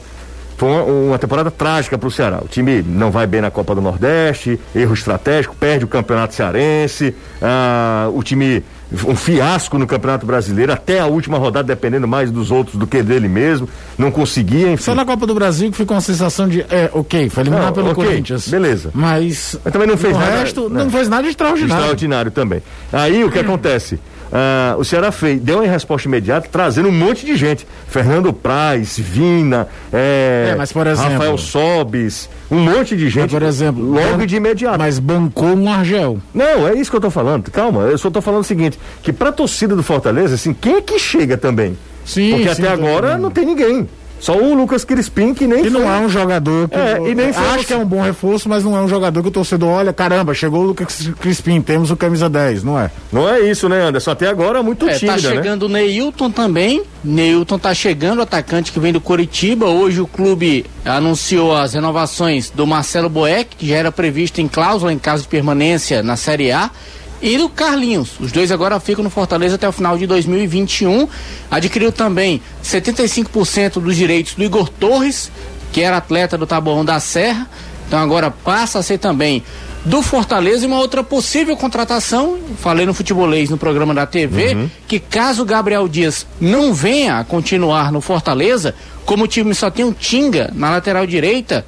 Foi uma, uma temporada trágica para o Ceará. O time não vai bem na Copa do Nordeste, erro estratégico, perde o Campeonato Cearense, ah, o time um fiasco no Campeonato Brasileiro, até a última rodada dependendo mais dos outros do que dele mesmo, não conseguia, enfim. Só na Copa do Brasil que ficou uma sensação de, é, ok, foi eliminado pelo okay, Corinthians. Beleza. Mas, Mas também não fez o nada. resto, não, não fez nada de extraordinário. Extraordinário também. Aí o que acontece? Ah, o Ceará fez, deu uma resposta imediata, trazendo um monte de gente. Fernando Praz, Vina, é, é, mas por exemplo, Rafael Sobis, um monte de gente. Mas por exemplo, logo de imediato. Mas bancou um Argel. Não, é isso que eu tô falando. Calma, eu só tô falando o seguinte: que pra torcida do Fortaleza, assim, quem é que chega também? Sim, Porque sim, até agora não tem ninguém. Só o Lucas Crispim, que nem. Que foi. não é um jogador. Que é, e nem foi acho que é um bom reforço, mas não é um jogador que o torcedor olha, caramba, chegou o Lucas Crispim, temos o camisa 10, não é? Não é isso, né, Anderson? Até agora muito é, tá tímida, Tá chegando né? o Neilton também. Neilton tá chegando, atacante que vem do Curitiba. Hoje o clube anunciou as renovações do Marcelo Boeck, que já era previsto em cláusula em caso de permanência na Série A e do Carlinhos. Os dois agora ficam no Fortaleza até o final de 2021. Adquiriu também 75% dos direitos do Igor Torres, que era atleta do Taboão da Serra. Então agora passa a ser também do Fortaleza e uma outra possível contratação, falei no futebolês no programa da TV, uhum. que caso o Gabriel Dias não venha a continuar no Fortaleza, como o time só tem um Tinga na lateral direita,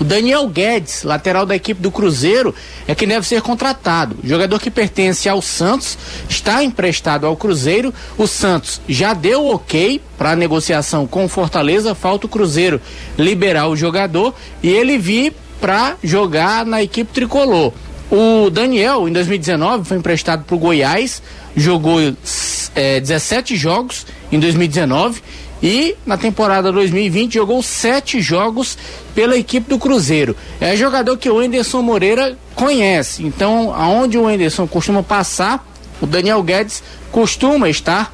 o Daniel Guedes, lateral da equipe do Cruzeiro, é quem deve ser contratado. Jogador que pertence ao Santos está emprestado ao Cruzeiro. O Santos já deu ok para a negociação com o Fortaleza. Falta o Cruzeiro liberar o jogador e ele vir para jogar na equipe tricolor. O Daniel, em 2019, foi emprestado para o Goiás, jogou é, 17 jogos em 2019 e na temporada 2020 jogou sete jogos pela equipe do Cruzeiro. É jogador que o Anderson Moreira conhece. Então, aonde o Anderson costuma passar, o Daniel Guedes costuma estar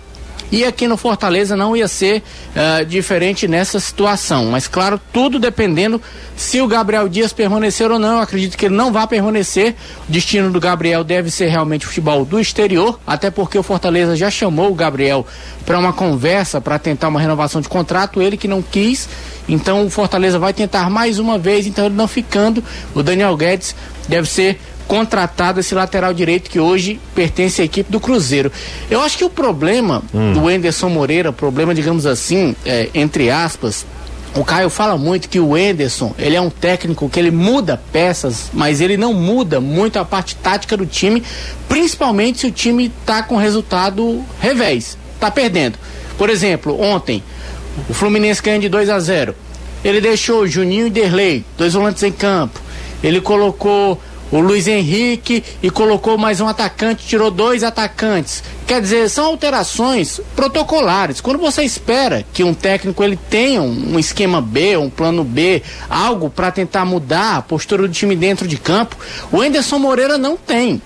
e aqui no Fortaleza não ia ser uh, diferente nessa situação. Mas claro, tudo dependendo se o Gabriel Dias permanecer ou não. Eu acredito que ele não vai permanecer. O destino do Gabriel deve ser realmente futebol do exterior, até porque o Fortaleza já chamou o Gabriel para uma conversa para tentar uma renovação de contrato, ele que não quis. Então o Fortaleza vai tentar mais uma vez, então ele não ficando. O Daniel Guedes deve ser contratado esse lateral direito que hoje pertence à equipe do Cruzeiro. Eu acho que o problema hum. do Enderson Moreira, problema, digamos assim, é, entre aspas, o Caio fala muito que o Enderson, ele é um técnico que ele muda peças, mas ele não muda muito a parte tática do time, principalmente se o time tá com resultado revés, tá perdendo. Por exemplo, ontem, o Fluminense ganha de 2 a 0. Ele deixou Juninho e Derlei, dois volantes em campo. Ele colocou o Luiz Henrique e colocou mais um atacante, tirou dois atacantes. Quer dizer, são alterações protocolares. Quando você espera que um técnico ele tenha um, esquema B, um plano B, algo para tentar mudar a postura do time dentro de campo, o Enderson Moreira não tem.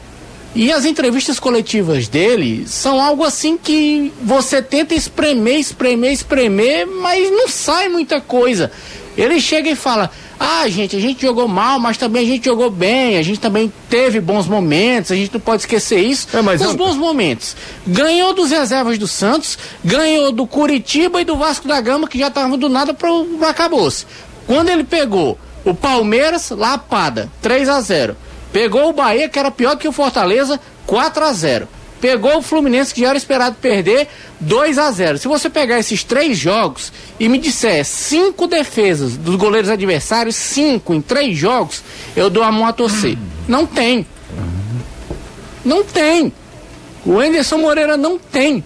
E as entrevistas coletivas dele são algo assim que você tenta espremer, espremer, espremer, mas não sai muita coisa. Ele chega e fala: Ah, gente, a gente jogou mal, mas também a gente jogou bem, a gente também teve bons momentos, a gente não pode esquecer isso. É, mas Os eu- bons momentos. Ganhou dos reservas do Santos, ganhou do Curitiba e do Vasco da Gama, que já estavam do nada pro acabou-se. Quando ele pegou o Palmeiras, lapada, 3 a 0 Pegou o Bahia, que era pior que o Fortaleza, 4 a 0 Pegou o Fluminense, que já era esperado perder, 2 a 0 Se você pegar esses três jogos e me disser cinco defesas dos goleiros adversários, cinco em três jogos, eu dou a mão a torcer. Não tem. Não tem. O Anderson Moreira não tem.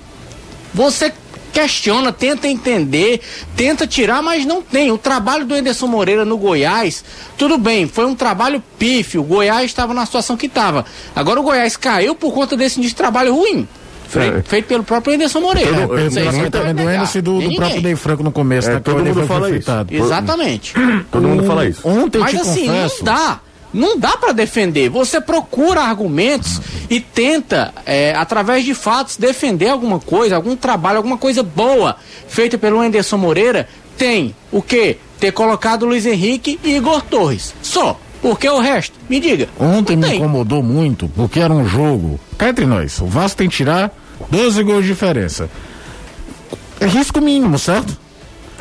Você questiona, tenta entender, tenta tirar, mas não tem. O trabalho do Anderson Moreira no Goiás, tudo bem, foi um trabalho pífio. O Goiás estava na situação que estava. Agora o Goiás caiu por conta desse de trabalho ruim. Fe- É. Feito pelo próprio Anderson Moreira. Você não também pode do. Enes e do, do próprio Ney Franco no começo, É, né? todo mundo fala isso. Exatamente. Todo mundo O- fala isso. Ontem eu Mas te assim, confesso. não dá. Não dá para defender. Você procura argumentos e tenta, é, através de fatos, defender alguma coisa, algum trabalho, alguma coisa boa feita pelo Anderson Moreira. Tem o quê? Ter colocado Luiz Henrique e Igor Torres. Só. Porque o resto? Me diga. Ontem me incomodou muito, porque era um jogo. Cá entre nós, o Vasco tem que tirar 12 gols de diferença. É risco mínimo, certo?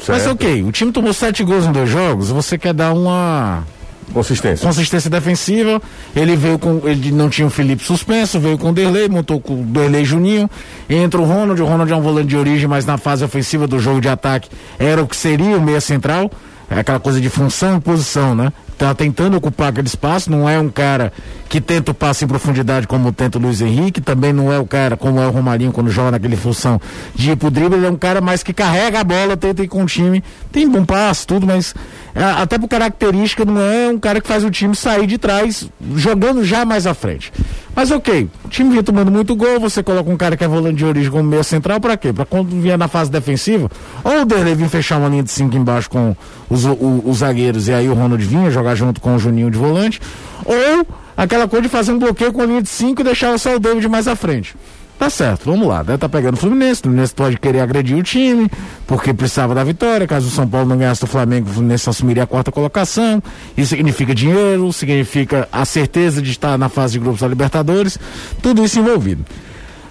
Mas Certo. ok, o time tomou 7 gols em dois jogos, você quer dar uma Consistência. consistência defensiva. Ele veio com. Ele não tinha o Felipe suspenso, veio com o Derlei, montou com o Derlei Juninho. Entra o Ronald, o Ronald é um volante de origem, mas na fase ofensiva do jogo de ataque era o que seria o meia central. É aquela coisa de função e posição, né? Tá tentando ocupar aquele espaço, não é um cara que tenta o passe em profundidade como tenta o Luiz Henrique, também não é o cara como é o Romarinho quando joga naquele função de ir pro drible, ele é um cara mais que carrega a bola, tenta ir com o time, tem bom passe, tudo, mas é, até por característica não é um cara que faz o time sair de trás, jogando já mais à frente. Mas ok, o time vinha tomando muito gol, você coloca um cara que é volante de origem como meia central, pra quê? Pra quando vier na fase defensiva, ou o Derlei vir fechar uma linha de cinco embaixo com os, os zagueiros e aí o Ronald vinha jogar junto com o Juninho de volante, ou aquela coisa de fazer um bloqueio com a linha de cinco e deixar só o David mais à frente. Tá certo, vamos lá. Deve tá pegando o Fluminense. O Fluminense pode querer agredir o time, porque precisava da vitória. Caso o São Paulo não ganhasse do Flamengo, o Fluminense assumiria a quarta colocação. Isso significa dinheiro, significa a certeza de estar na fase de grupos da Libertadores. Tudo isso envolvido.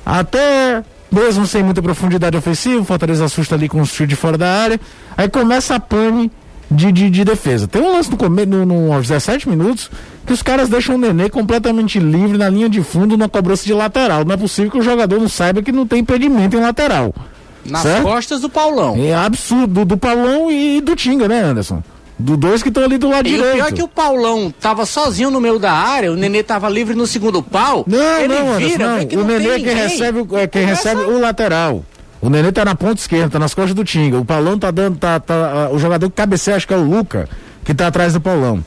Até mesmo sem muita profundidade ofensiva, o Fortaleza assusta ali com um chute de fora da área. Aí começa a pane de, de, de defesa. Tem um lance no começo, no, no, aos 17 minutos, que os caras deixam o Nenê completamente livre na linha de fundo na cobrança de lateral. Não é possível que o jogador não saiba que não tem impedimento em lateral. Nas certo? costas do Paulão. É absurdo, do, Paulão e do Tinga, né, Anderson? Do dois que estão ali do lado E o direito. pior é que o Paulão tava sozinho no meio da área, o Nenê tava livre no segundo pau. Não, ele não, Anderson, vira, não. vê que o não Nenê é quem ninguém. recebe, o- é quem Começa- recebe o lateral. O Nenê tá na ponta esquerda, tá nas costas do Tinga. O Paulão tá dando, tá, tá, o jogador que cabeceia, acho que é o Luca, que tá atrás do Paulão.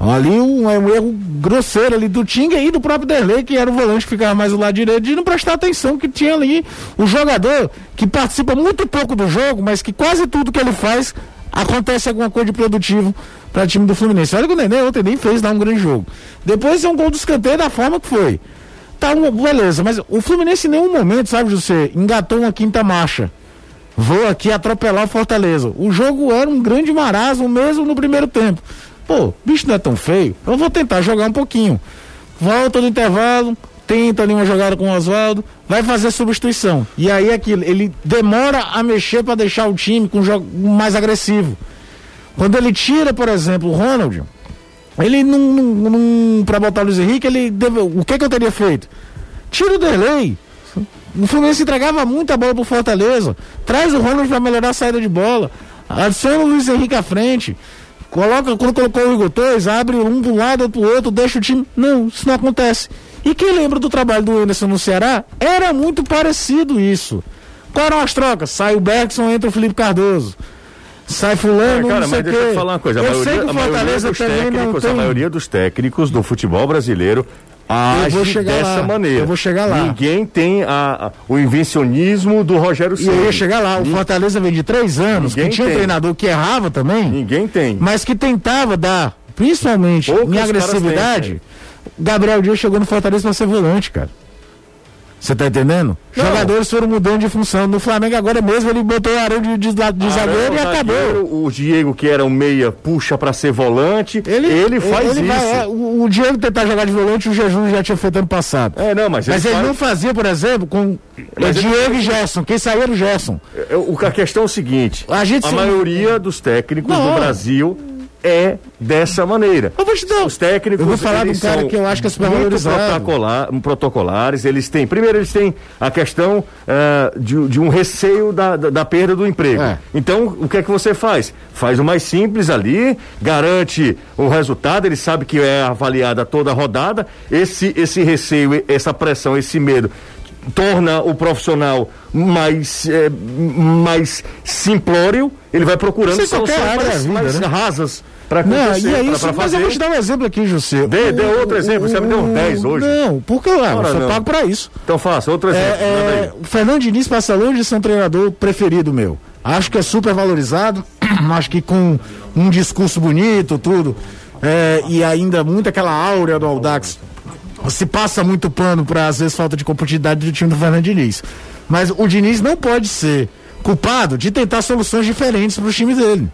Ali um, é um erro grosseiro ali do Tinga e do próprio Derlei, que era o volante que ficava mais do lado direito, de não prestar atenção que tinha ali o jogador que participa muito pouco do jogo, mas que quase tudo que ele faz acontece alguma coisa de produtivo para time do Fluminense. Olha que o Nenê ontem nem fez dar um grande jogo. Depois é um gol do escanteio da forma que foi. Tá, um- beleza, mas o Fluminense em nenhum momento, sabe, José, engatou uma quinta marcha. Vou aqui atropelar o Fortaleza. O jogo era um grande marasmo mesmo no primeiro tempo. Pô, bicho não é tão feio. Eu vou tentar jogar um pouquinho. Volta no intervalo, tenta ali uma jogada com o Oswaldo, vai fazer a substituição. E aí é aquilo, ele demora a mexer para deixar o time com um jogo mais agressivo. Quando ele tira, por exemplo, o Ronald, ele não, não, não para botar o Luiz Henrique, ele deve, o que que eu teria feito? Tira o Derlei. O Fluminense entregava muita bola pro Fortaleza. Traz o Ronald para melhorar a saída de bola. Adiciona o Luiz Henrique à frente. Coloca, quando colocou o Igor Torres, abre um pro lado, outro pro outro, deixa o time. Não, isso não acontece. E quem lembra do trabalho do Anderson no Ceará? Era muito parecido isso. Quais eram as trocas? Sai o Bergson, entra o Felipe Cardoso. Sai fulano, Ah, cara, não sei mas deixa eu te falar uma coisa. A eu maioria, sei que o Fortaleza dos também não técnicos, tem... a maioria dos técnicos do futebol brasileiro age dessa lá, maneira. eu vou chegar lá. Ninguém tem a, a- o invencionismo do Rogério E eu ia chegar lá, o Fortaleza vem de três anos, Ninguém que tinha um tem. treinador que errava também, Ninguém tem. mas que tentava dar, principalmente Poucos em agressividade. têm, Gabriel Dias chegou no Fortaleza pra ser volante, cara. Você tá entendendo? Não. Jogadores foram mudando de função. No Flamengo agora mesmo ele botou o Arão de, de, de zagueiro e Arão, acabou. O Diego, que era um meia, puxa pra ser volante. Ele, faz ele isso. vai- é, o, o Diego tentar jogar de volante, o Jesus já tinha feito ano passado. É, não, mas, Mas ele ele faz- não fazia, por exemplo, com é, Mas ele- Diego e Gerson. Quem saiu era o Gerson. É, o- A questão é o seguinte: A gente se- maioria dos técnicos Não. do Brasil é dessa maneira. Eu vou te dar- Os técnicos. Eu vou falar de eles cara que eu acho que é super muito protocolar- protocolares. Eles têm. Primeiro, eles têm a questão eh, de, de um receio da, da, da perda do emprego. É. Então, o que é que você faz? Faz o mais simples ali, garante o resultado, ele sabe que é avaliada toda a rodada. Esse, esse receio, essa pressão, esse medo torna o profissional mais, eh, mais simplório, ele vai procurando soluções mais, mais né? rasas para Não, acontecer, e é pra- isso, pra mas fazer. eu vou te dar um exemplo aqui, José. Dê- dê O- outro exemplo, você me deu um 10 hoje. Não, porque Ora, eu sou não. pago pra isso. Então faça, outro É, exemplo. é, aí. o Fernando Diniz passa longe de ser um treinador preferido meu. Acho que é super valorizado, acho que com um discurso bonito, tudo, é, e ainda muito aquela áurea do Aldax. Se passa muito pano para às vezes falta de competitividade do time do Fernando Diniz. Mas o Diniz não pode ser culpado de tentar soluções diferentes para o time dele.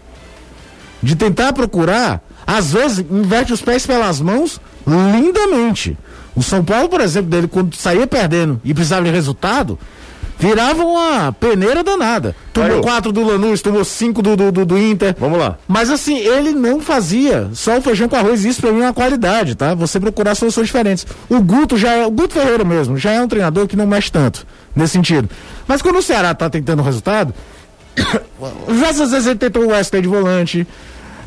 De tentar procurar, às vezes, inverte os pés pelas mãos lindamente. O São Paulo, por exemplo, dele, quando saía perdendo e precisava de resultado, virava uma peneira danada. Tomou Caiu. quatro do Lanús, tomou cinco do, do, do- do Inter. Vamos lá. Mas assim, ele não fazia só o feijão com arroz, isso pra mim é uma qualidade, tá? Você procurar soluções diferentes. O Guto já é, o Guto Ferreira mesmo, já é um treinador que não mexe tanto, nesse sentido. Mas quando o Ceará tá tentando resultado, diversas vezes ele tentou o Wesley de volante.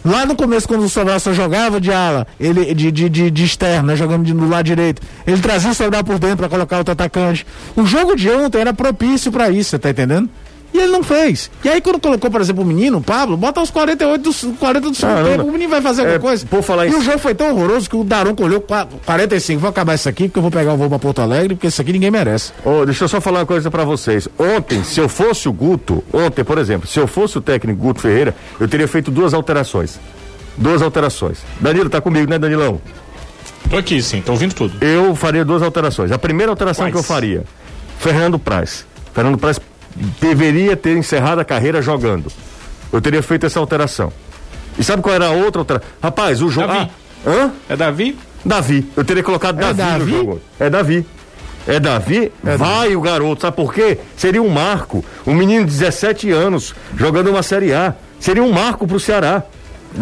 Lá no começo, quando o Sobral só jogava de ala, ele de, de, de, de externo, né, jogando de, no lado direito, ele trazia o Sobral por dentro para colocar outro atacante. O jogo de ontem era propício para isso, você tá entendendo? E ele não fez. E aí, quando colocou, por exemplo, o menino, o Pablo, bota os 48 do, 40 do segundo tempo, o menino vai fazer alguma É, coisa. por falar e em- o jogo foi tão horroroso que o Daronco olhou qua- 45. Vou acabar isso aqui, porque eu vou pegar o voo pra Porto Alegre, porque isso aqui ninguém merece. Ô, deixa eu só falar uma coisa pra vocês. Ontem, se eu fosse o Guto, ontem, por exemplo, se eu fosse o técnico Guto Ferreira, eu teria feito duas alterações. Duas alterações. Danilo, tá comigo, né, Danilão? Tô aqui, sim, tô ouvindo tudo. Eu faria duas alterações. A primeira alteração Quais? que eu faria, Fernando Praz. Fernando Praz deveria ter encerrado a carreira jogando. Eu teria feito essa alteração. E sabe qual era a outra alteração? Rapaz, o jogo. Davi. Ah, hã? É Davi? Davi. Eu teria colocado É Davi, Davi? no jogo. É Davi. É Davi? Vai o garoto. Sabe por quê? Seria um marco. Um menino de 17 anos jogando uma Série A. Seria um marco pro Ceará.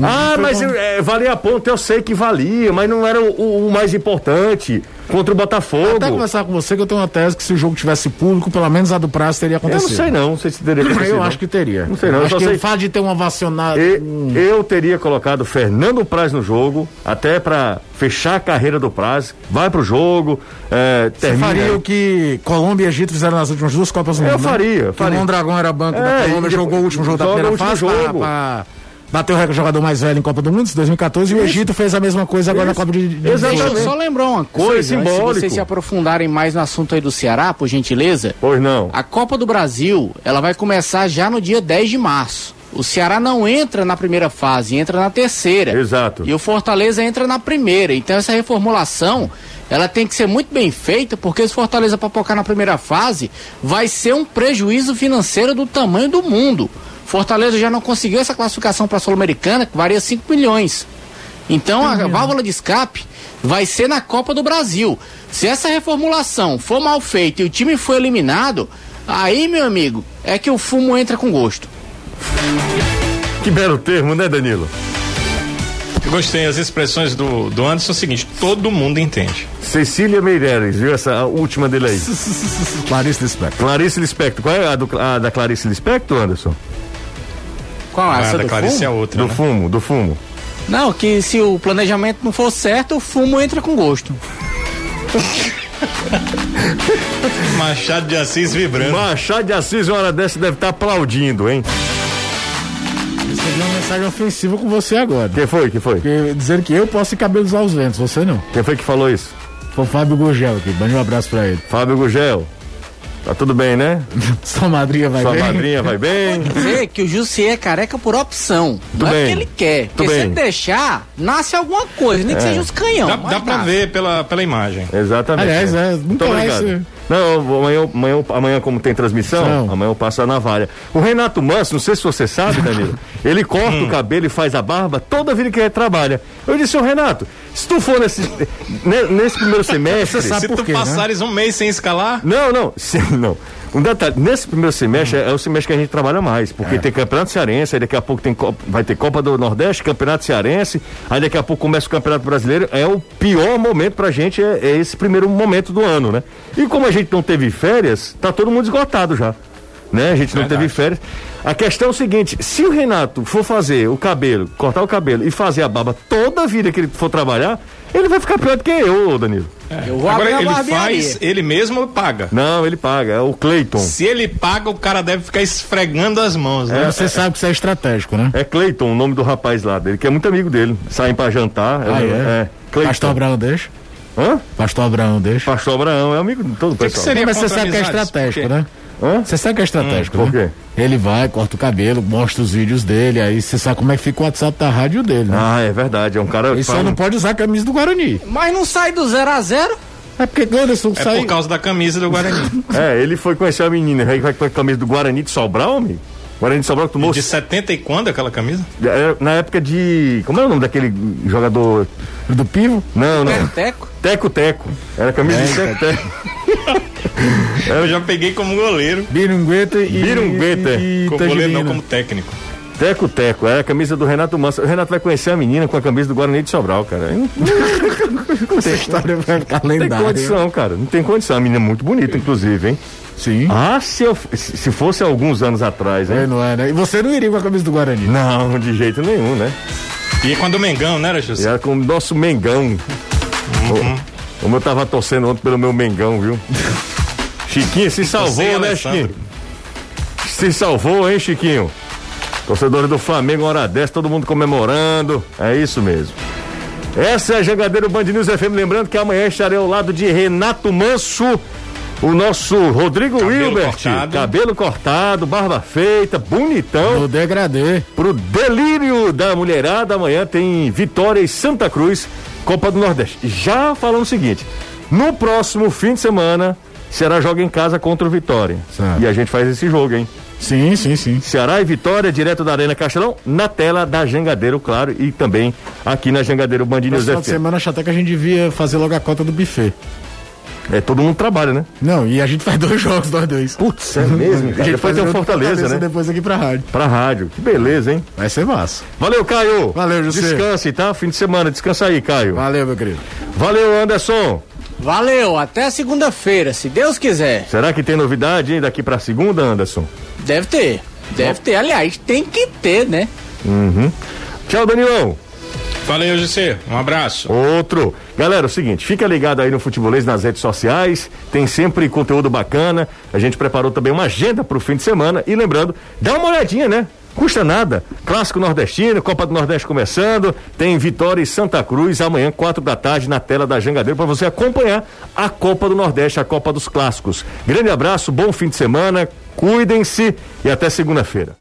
Ah, mas é, valia a ponta, eu sei que valia, mas não era o, o- mais importante contra o Botafogo. Até conversar com você que eu tenho uma tese que se o jogo tivesse público, pelo menos a do prazo teria Eu não acontecido. sei não, não sei se teria acontecido. Eu acho que teria. Não sei não, eu acho só que sei- o fato de ter uma vacionada. E- eu teria colocado Fernando Praz no jogo, até pra fechar a carreira do Praz. Vai pro jogo, é, Você termina. faria o que Colômbia e Egito fizeram nas últimas duas Copas do Eu Mundo? né? faria, Que faria. O Mondragão era banco É, da Colômbia, jogou o último jogo da primeira fase pra, jogo. pra bater o recorde de jogador mais velho em Copa do Mundo, em 2014, e o Egito fez a mesma coisa agora na Isso. Copa de, de Exatamente. Eu só lembrar uma é coisa, simbólico. vocês se aprofundarem mais no assunto aí do Ceará, por gentileza. Pois não. A Copa do Brasil, ela vai começar já no dia 10 de março. O Ceará não entra na primeira fase, entra na terceira. Exato. E o Fortaleza entra na primeira. Então essa reformulação, ela tem que ser muito bem feita, porque se o Fortaleza papocar na primeira fase, vai ser um prejuízo financeiro do tamanho do mundo. Fortaleza já não conseguiu essa classificação para a Sul-Americana, que varia 5 milhões. Então a válvula de escape vai ser na Copa do Brasil. Se essa reformulação for mal feita e o time for eliminado, aí, meu amigo, é que o fumo entra com gosto. Que belo termo, né, Danilo? Eu gostei, as expressões do, do Anderson é o seguinte, todo mundo entende. Cecília Meireles, viu essa última dele aí? Clarice Lispector. Clarice Lispector. Qual é a, do- a da Clarice Lispector, Anderson? Qual Ah, essa da do Clarice é fumo? outra, Do né? fumo, do fumo. Não, que se o planejamento não for certo, o fumo entra com gosto. Machado de Assis vibrando. Machado de Assis, uma hora dessa, deve estar aplaudindo, hein? Recebi uma mensagem ofensiva com você agora. Quem foi? Quem foi? Porque, dizendo que eu posso ir cabelos aos ventos, você não. Quem foi que falou isso? Foi o Fábio Gurgel aqui, mande um abraço pra ele. Fábio Gugel. Tá tudo bem, né? Sua madrinha vai Sua bem? madrinha vai bem? Dizer que o Jussier é careca por opção. não bem. é porque ele quer. Porque se bem. ele deixar, nasce alguma coisa, nem que É. seja os canhão. Dá, dá pra ver pela, pela imagem. Exatamente. Aliás, é, Muito mais, obrigado. é. Não, amanhã, amanhã, amanhã como tem transmissão, Não. amanhã eu passo a navalha. O Renato Manso, não sei se você sabe, Danilo, ele corta Hum. o cabelo e faz a barba toda vida que ele trabalha. Eu disse, ô Renato, se tu for nesse, ne- nesse primeiro semestre... Você sabe Se por tu quê, né? passares um mês sem escalar, Não, não, se- não. Um detalhe, nesse primeiro semestre é o semestre que a gente trabalha mais, porque tem campeonato cearense, aí daqui a pouco tem, Copa- vai ter Copa do Nordeste, campeonato cearense, aí daqui a pouco começa o campeonato brasileiro, é o pior momento pra gente, é, é esse primeiro momento do ano, né? E como a gente não teve férias, tá todo mundo esgotado já. Né? A gente não Verdade. teve férias. A questão é o seguinte: se o Renato for fazer o cabelo, cortar o cabelo e fazer a barba toda a vida que ele for trabalhar, ele vai ficar pior do que eu, Danilo. Eu vou agora abrir ele faz, ele mesmo paga. Não, ele paga, é o Cleiton. Se ele paga, o cara deve ficar esfregando as mãos, né? Você sabe que isso é estratégico, né? É Cleiton, o nome do rapaz lá dele, que é muito amigo dele. Saem pra jantar. Ah, é, é? é Cleiton. Pastor Abraão deixa. Hã? Pastor Abraão deixa. Pastor Abraão, é amigo de todo o que pessoal. seria Mas você sabe que é estratégico, né? Hã? Você sabe que é estratégico, Hum, por né? Ele vai, corta o cabelo, mostra os vídeos dele, aí você sabe como é que fica o WhatsApp da rádio dele, né? Ah, é verdade, é um cara. Ele fala- só não pode usar a camisa do Guarani. Mas não sai do 0 a 0 É porque Anderson É sai. por causa da camisa do Guarani. É, ele foi conhecer a menina, aí vai com a camisa do Guarani de Sobral, amigo. Guarani de Sobral que tomou. De 70 e quando aquela camisa? É, Na época de. Como é o nome daquele jogador? Do Pivo? Não, não. Teco. Teco Teco. Era camisa de Teco Teco. Eu já peguei como goleiro. Birungueta e. Birungueta. e, e Como goleiro não, como técnico. Teco Teco, é a camisa do Renato Manso. O Renato vai conhecer a menina com a camisa do Guarani de Sobral, cara. Não Essa história vai ficar tem lendária. condição, cara. Não tem condição. A menina é muito bonita, inclusive, hein? Sim. Ah, se, eu, se se fosse alguns anos atrás, É, hein? não é, né? E você não iria com a camisa do Guarani? Não, de jeito nenhum, né? E quando o Mengão, né, era E José? era com o nosso Mengão. Uhum. O- Como eu tava torcendo ontem pelo meu Mengão, viu? Chiquinho se salvou, né, Alessandro. Chiquinho? Se salvou, hein, Chiquinho? Torcedores do Flamengo, hora dessa, todo mundo comemorando. É isso mesmo. Essa é a Jangadeiro Band News FM. Lembrando que amanhã estarei ao lado de Renato Manso, o nosso Rodrigo Cabelo Wilbert. cortado. Cabelo cortado, barba feita, bonitão. No degradê. Pro delírio da mulherada, amanhã tem Vitória e Santa Cruz, Copa do Nordeste. Já falando o seguinte: no próximo fim de semana, Ceará joga em casa contra o Vitória. Certo. E a gente faz esse jogo, hein? Sim, sim, sim. Ceará e Vitória, direto da Arena Castelão, na tela da Jangadeiro, claro, e também aqui na Jangadeiro Band News Esse final de FM. semana acho até que a gente devia fazer logo a cota do buffet. É, todo mundo trabalha, né? Não, e a gente faz dois jogos, nós dois. Putz, é mesmo, A cara. gente Depois faz tem o Fortaleza, né? Depois aqui pra rádio. Pra rádio. Que beleza, hein? Vai ser massa. Valeu, Caio. Valeu, José. Descanse, tá? Fim de semana, descansa aí, Caio. Valeu, meu querido. Valeu, Anderson. Valeu, até segunda-feira, se Deus quiser. Será que tem novidade, hein, daqui pra segunda, Anderson? Deve ter. Deve ter. Aliás, tem que ter, né? Tchau, Danilão. Valeu, José. Um abraço. Outro. Galera, é o seguinte, fica ligado aí no Futebolês nas redes sociais, tem sempre conteúdo bacana. A gente preparou também uma agenda pro fim de semana e lembrando, dá uma olhadinha, né? Custa nada. Clássico Nordestino, Copa do Nordeste começando, tem Vitória e Santa Cruz amanhã, quatro da tarde, na tela da Jangadeiro, para você acompanhar a Copa do Nordeste, a Copa dos Clássicos. Grande abraço, bom fim de semana, cuidem-se e até segunda-feira.